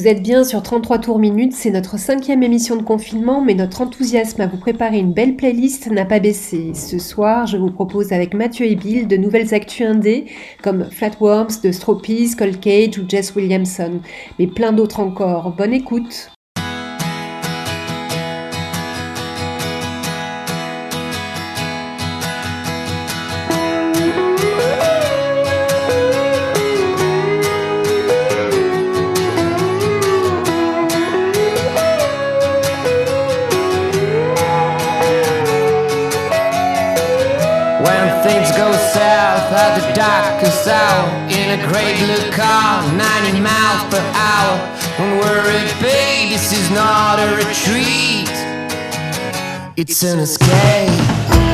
Vous êtes bien sur 33 tours minutes, c'est notre cinquième émission de confinement, mais notre enthousiasme à vous préparer une belle playlist n'a pas baissé. Ce soir, je vous propose avec Mathieu et Bill de nouvelles actus indées, comme Flatworms de Stropies, Cold Cage ou Jess Williamson, mais plein d'autres encore. Bonne écoute hour in a great blue car, 90 miles per hour. Don't worry, babe, this is not a retreat, it's an escape.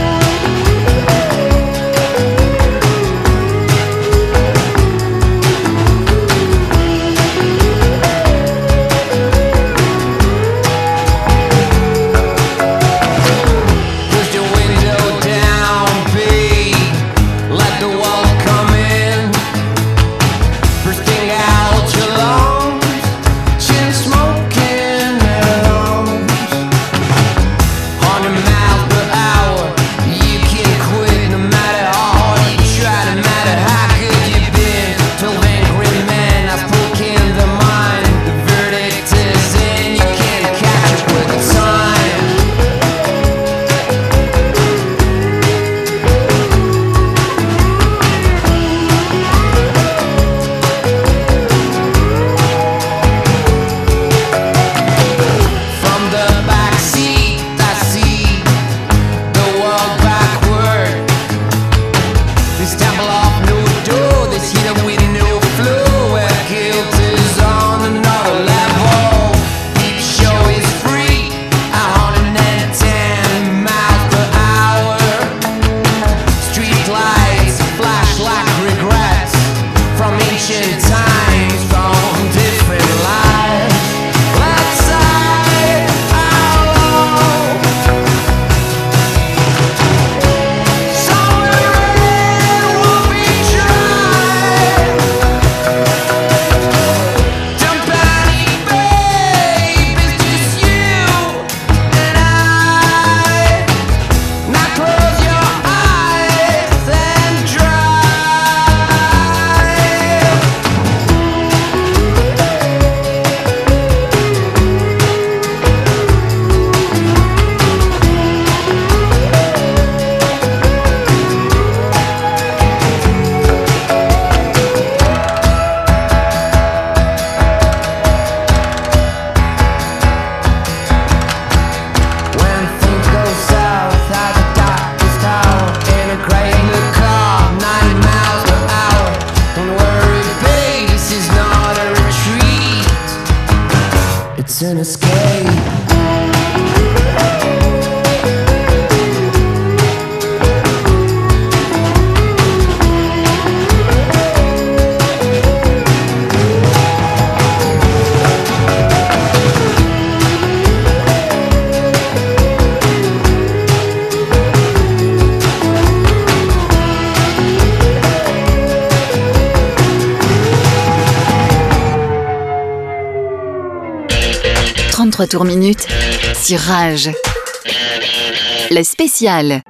it's an escape. Tours minutes sur Rage. La spéciale.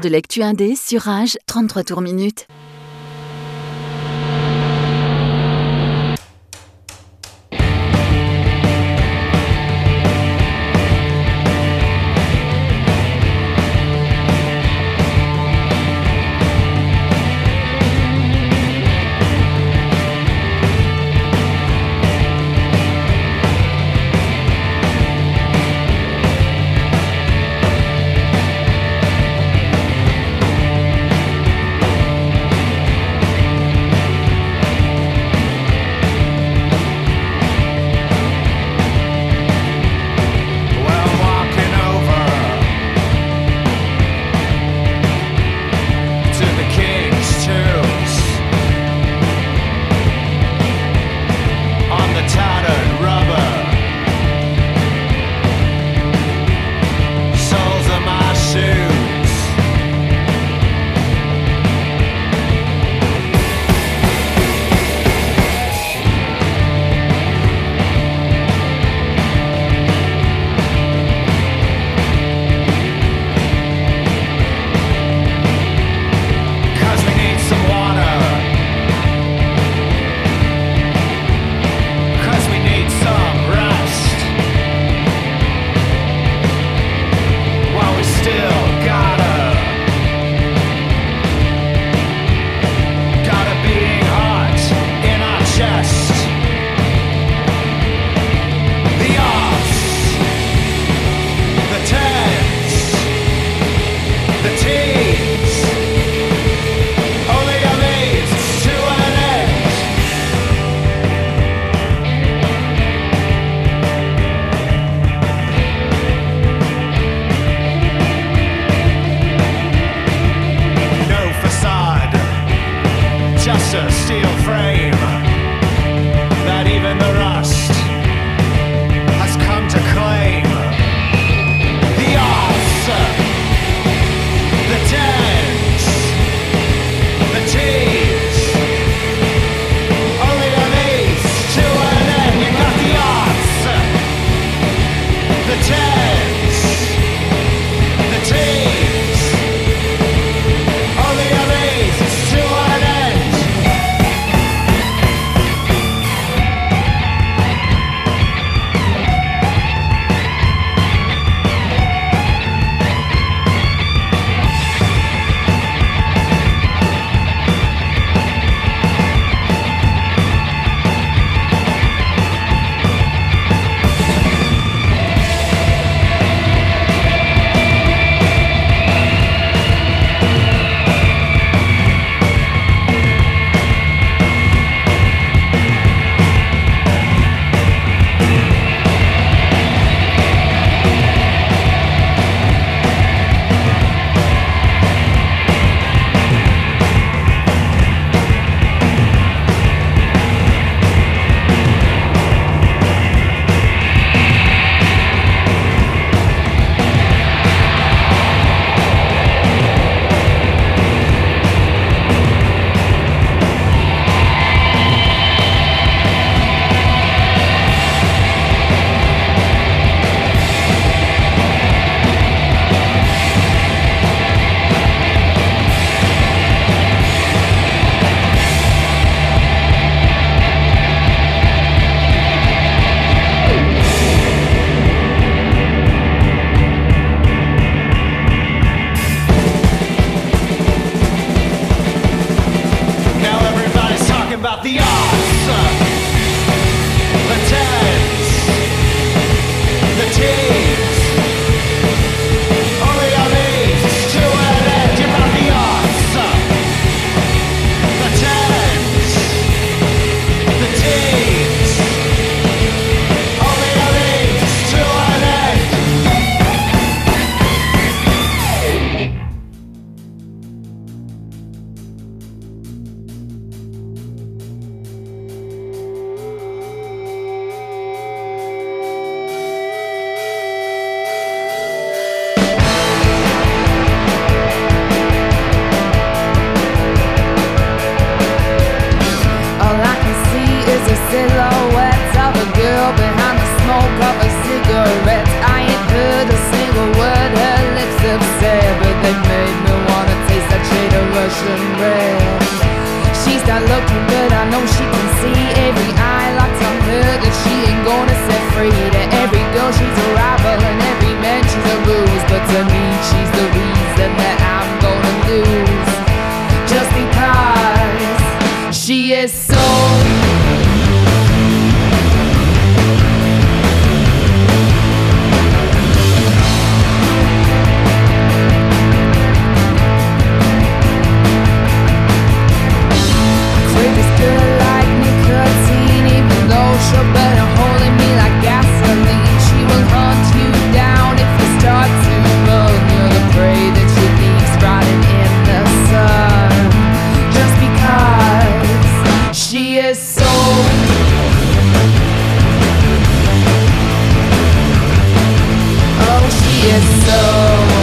De l'actu indé sur Rage, 33 tours minutes. Oh, she is so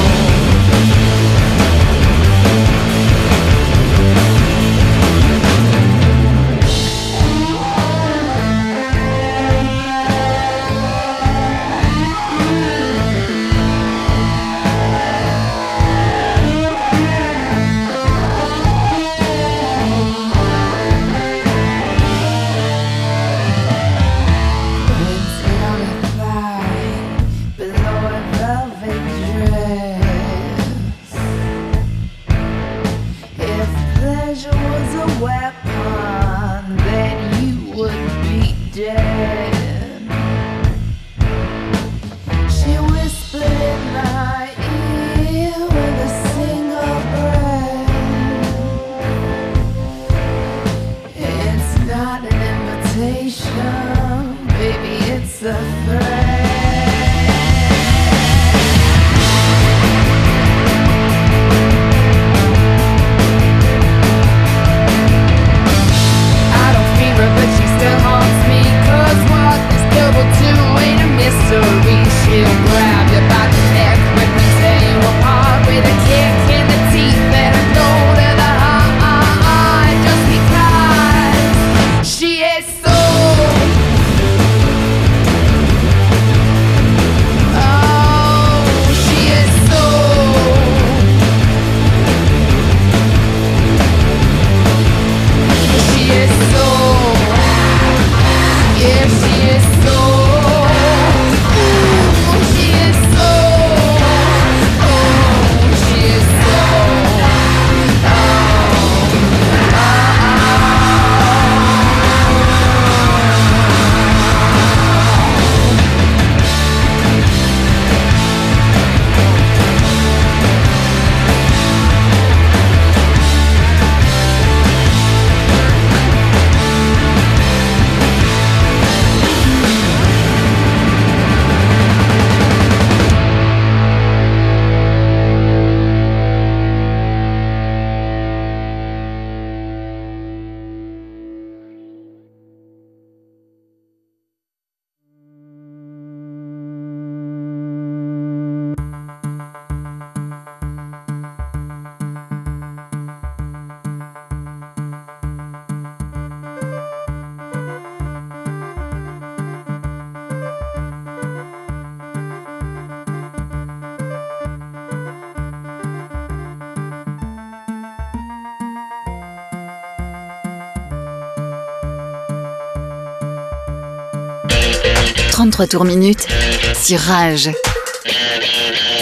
23 tours minutes sur Rage.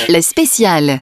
Le spécial.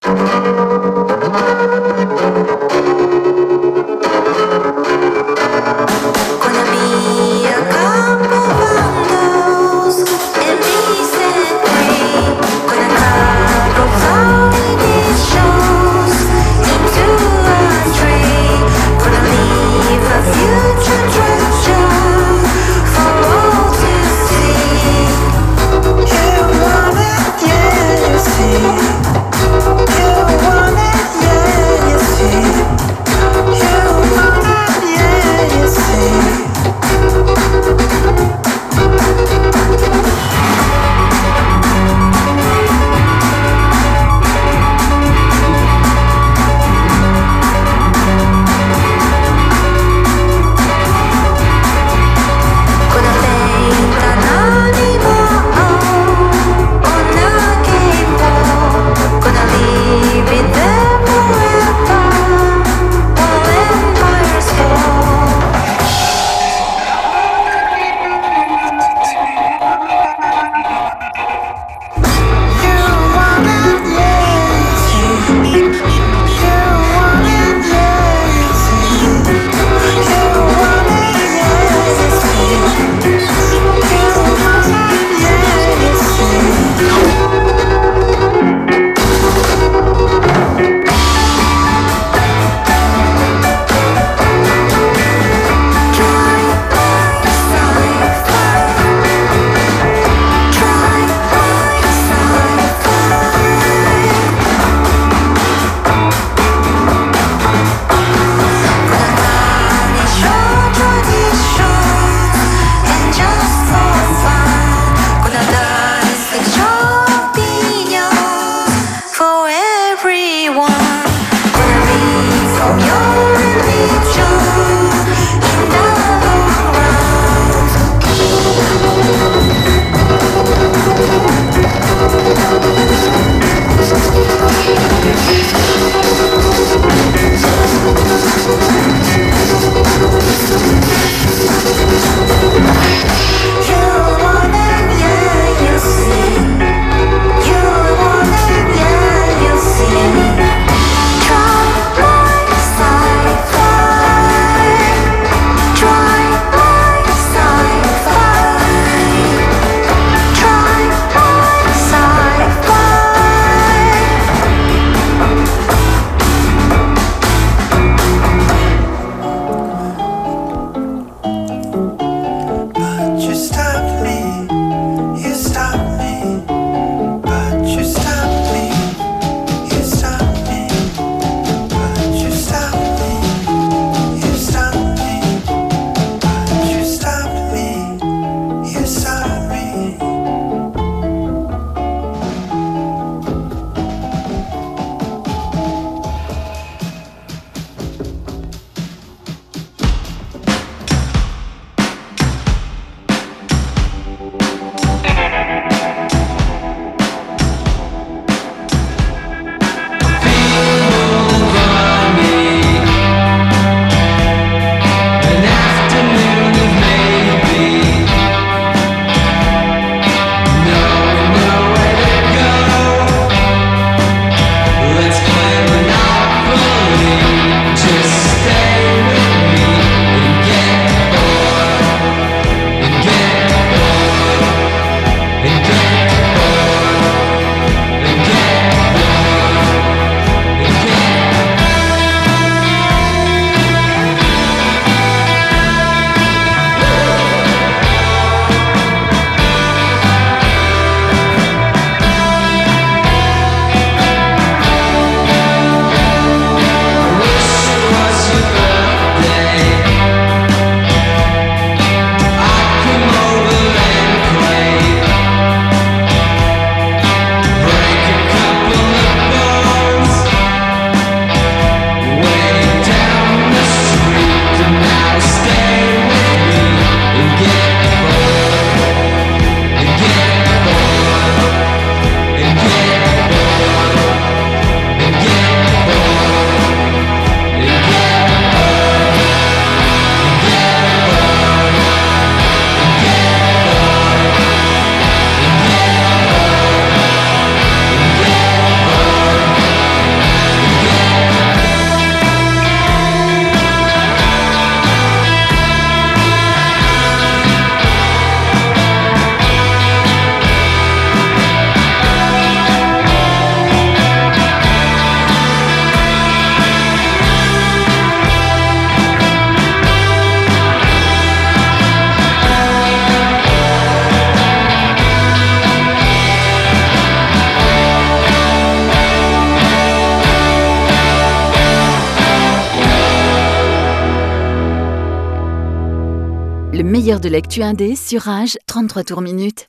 De l'actu indé sur Rage, 33 tours minutes.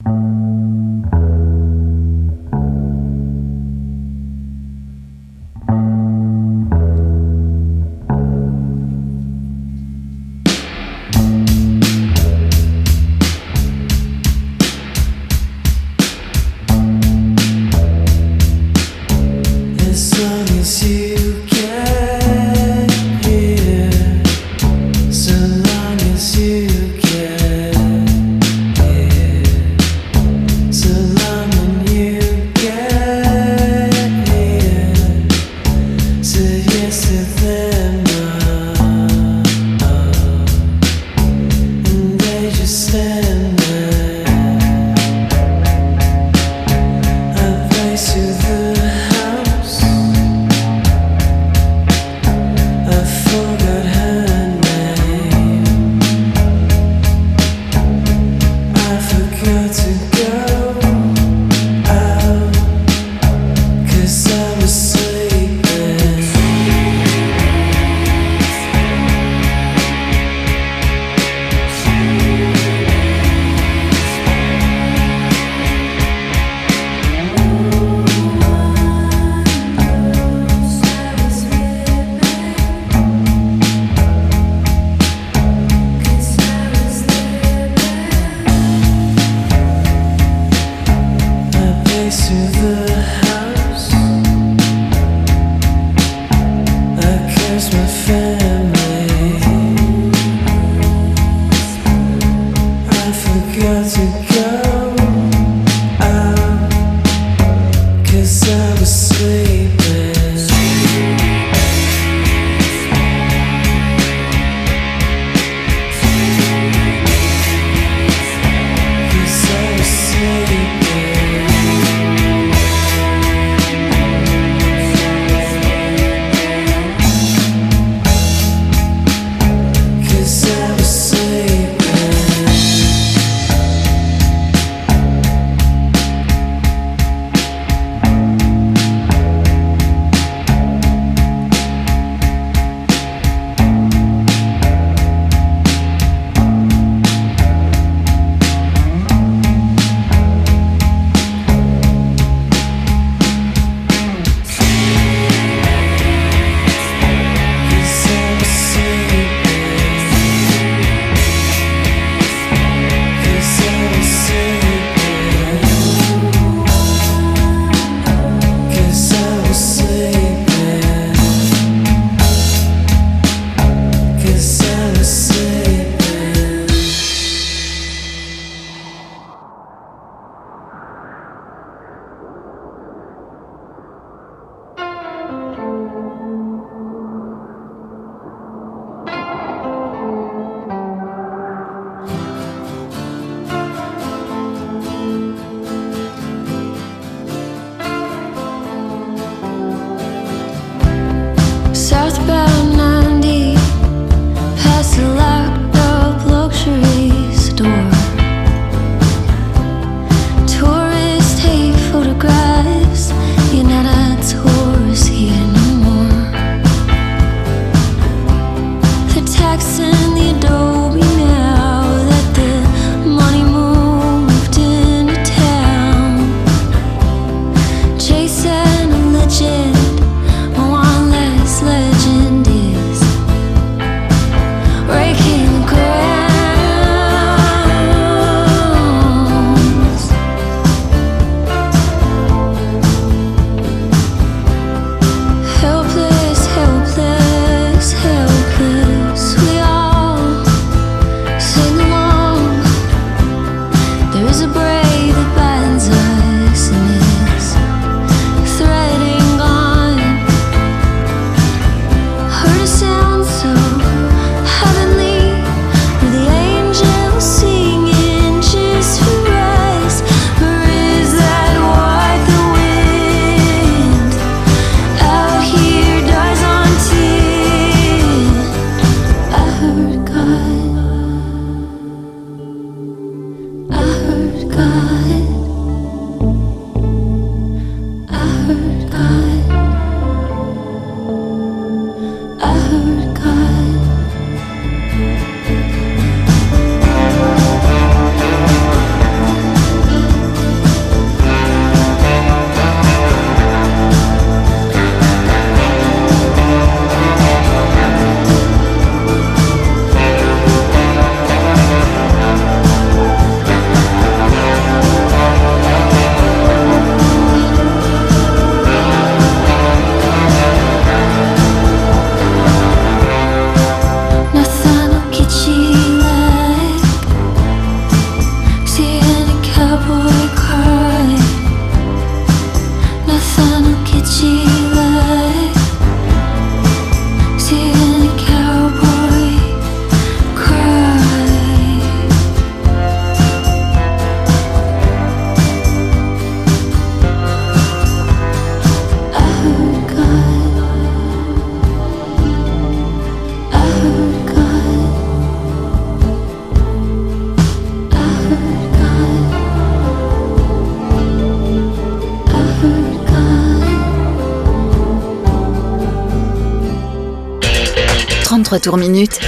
33 tours minutes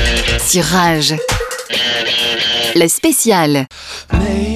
sur Rage. Le spécial. Pull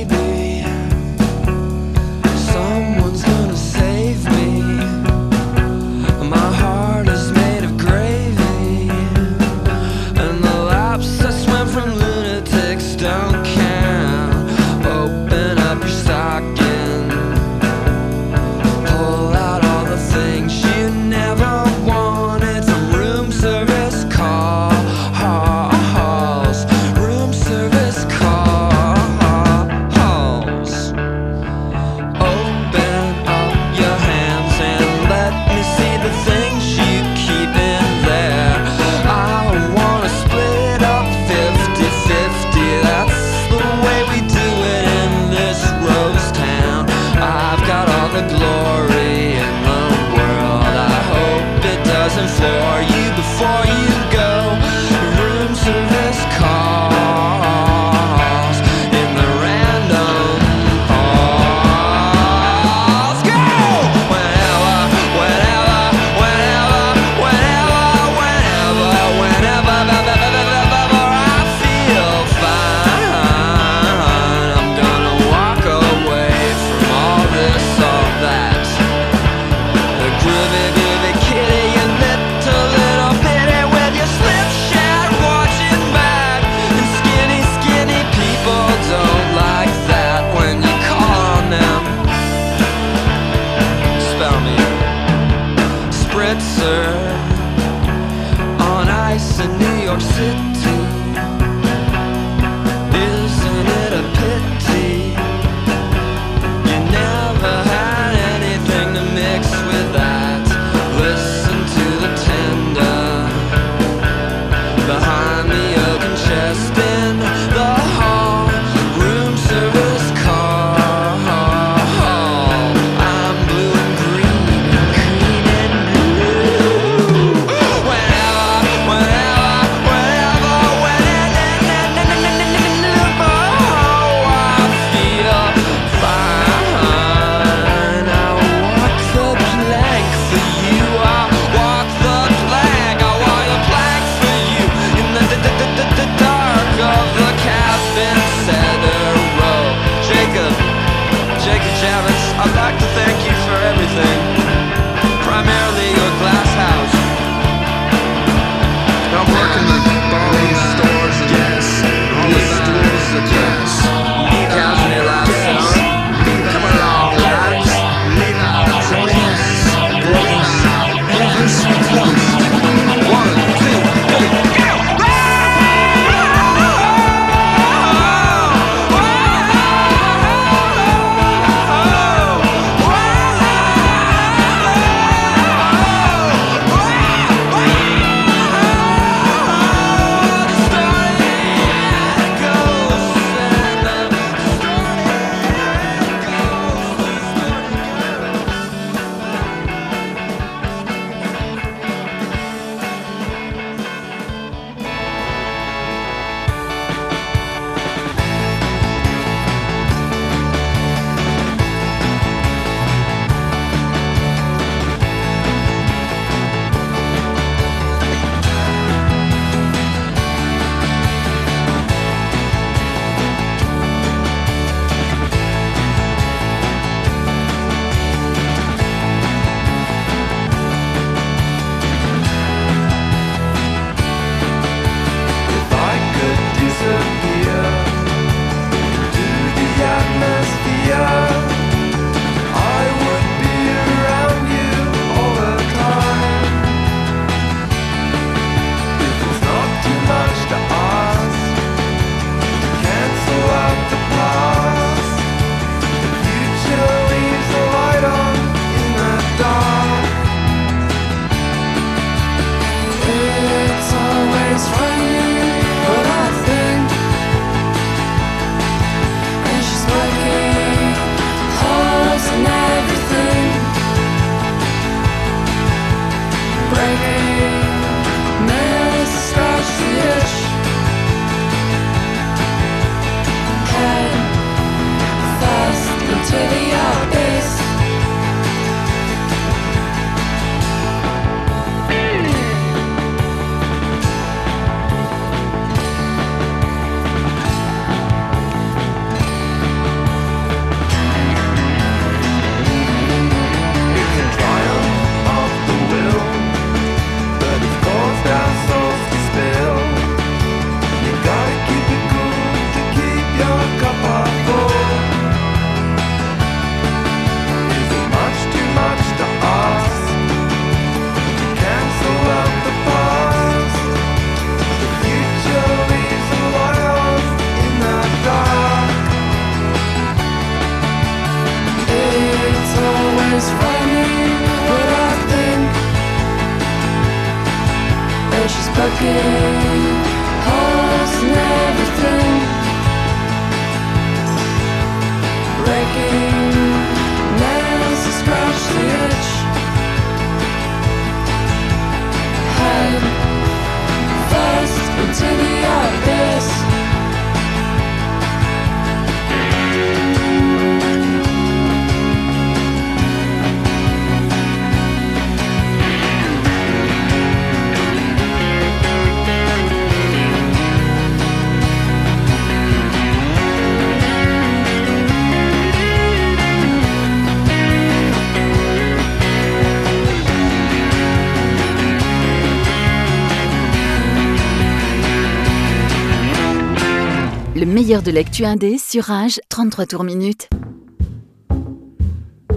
de l'actu indé sur Rage 33 tours minutes.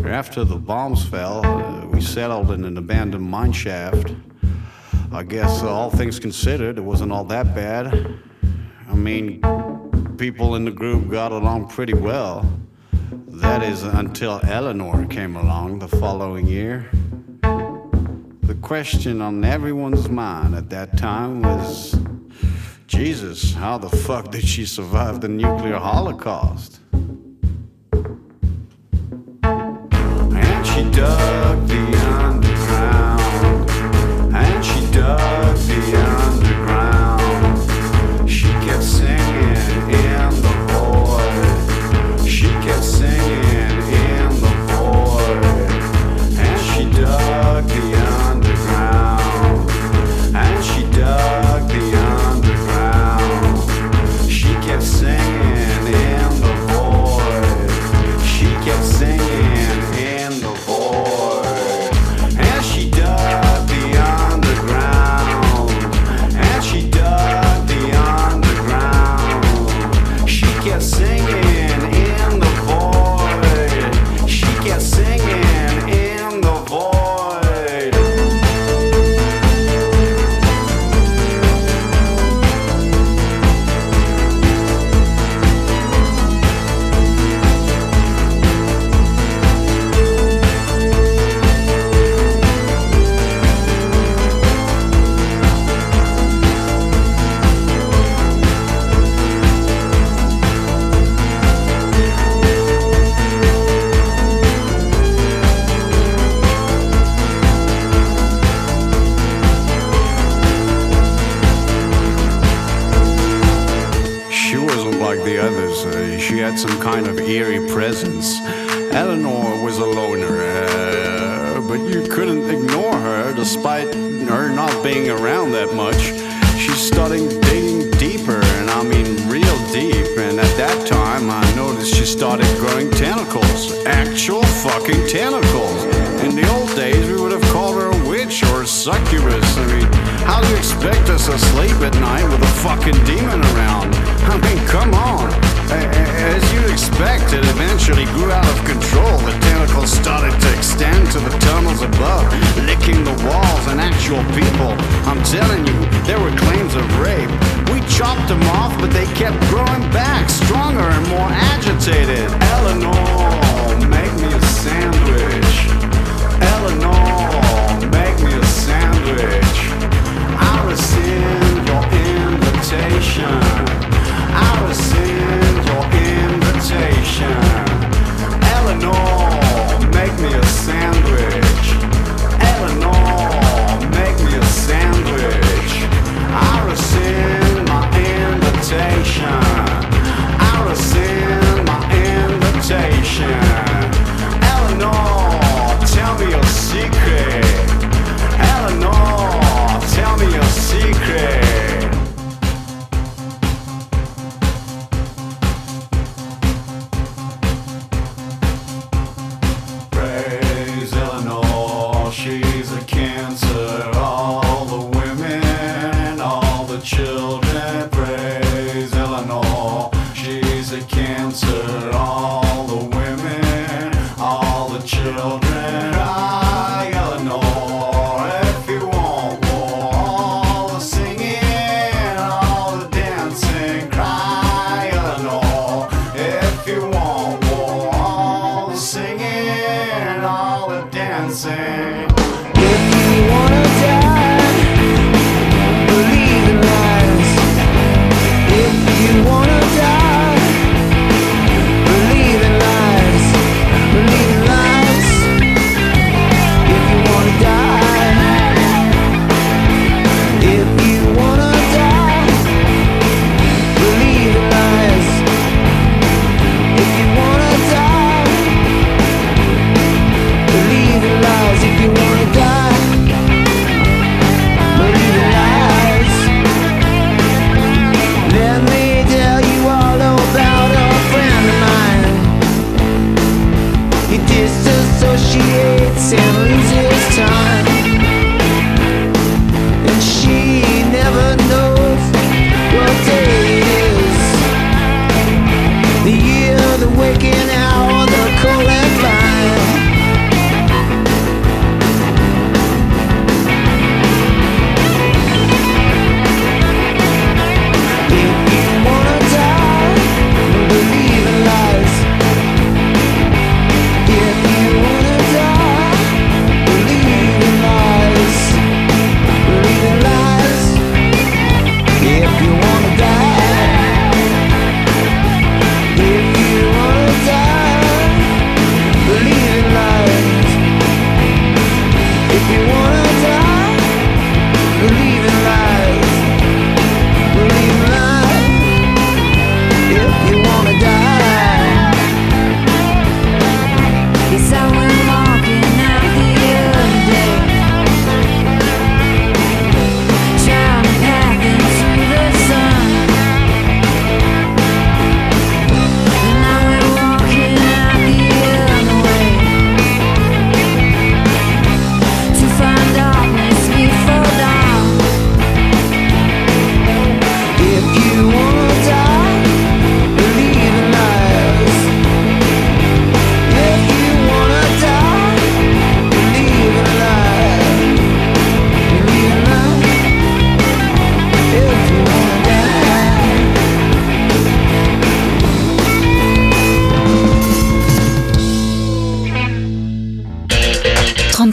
After the bombs fell, uh, we settled in an abandoned mine shaft. I guess all things considered, it wasn't all that bad. I mean, people in the group got along pretty well. That is until Eleanor came along the following year. The question on everyone's mind at that time was Jesus, how the fuck did she survive the nuclear holocaust? And she dug the underground, and she dug. circle started to extend to the tunnels above, licking the walls and actual people. I'm telling you, there were claims of rape. We chopped them off, but they kept growing back, stronger and more agitated. Eleanor, make me a sandwich. Eleanor, make me a sandwich. I rescind your invitation. I rescind If you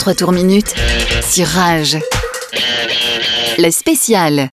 33 tours minutes sur Rage. La spéciale.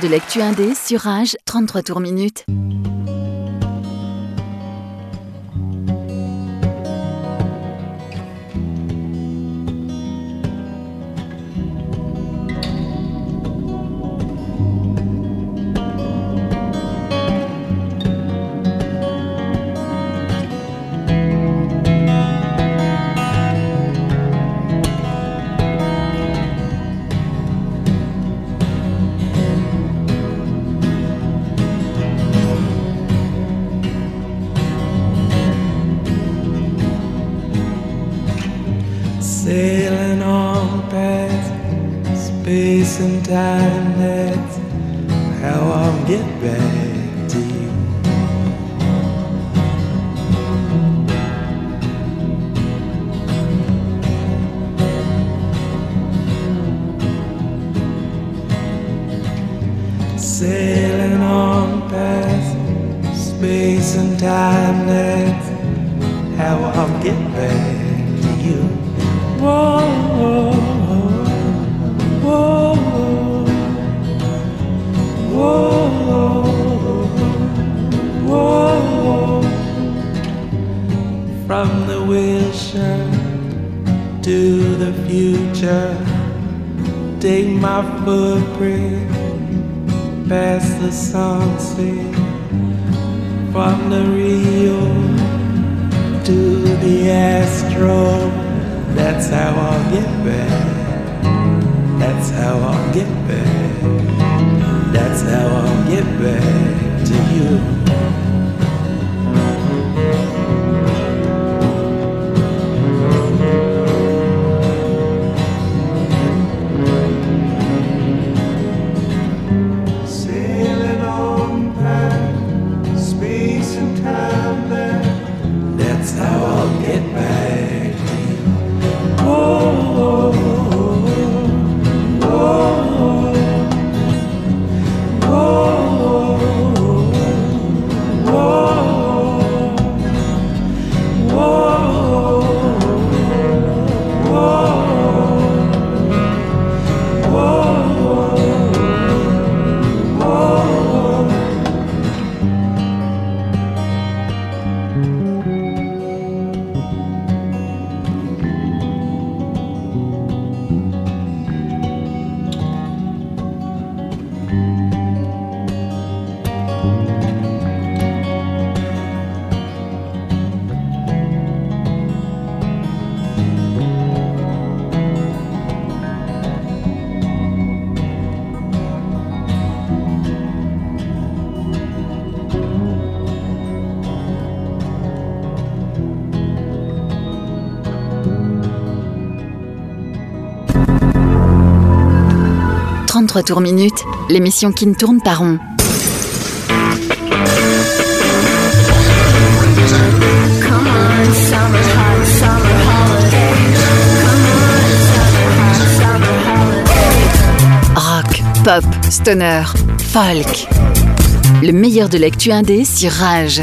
De l'actu indé sur Rage, 33 tours minutes. Time, that's how I'll get back to you. Sailing on past space and time, that's how I'll get back to the future, take my footprint past the sunset. From the Rio to the Astro. That's how I'll get back. That's how I'll get back. That's how I'll 33 tours minutes, l'émission qui ne tourne pas rond. Rock, pop, stoner, folk. Le meilleur de l'actu indé sur Rage.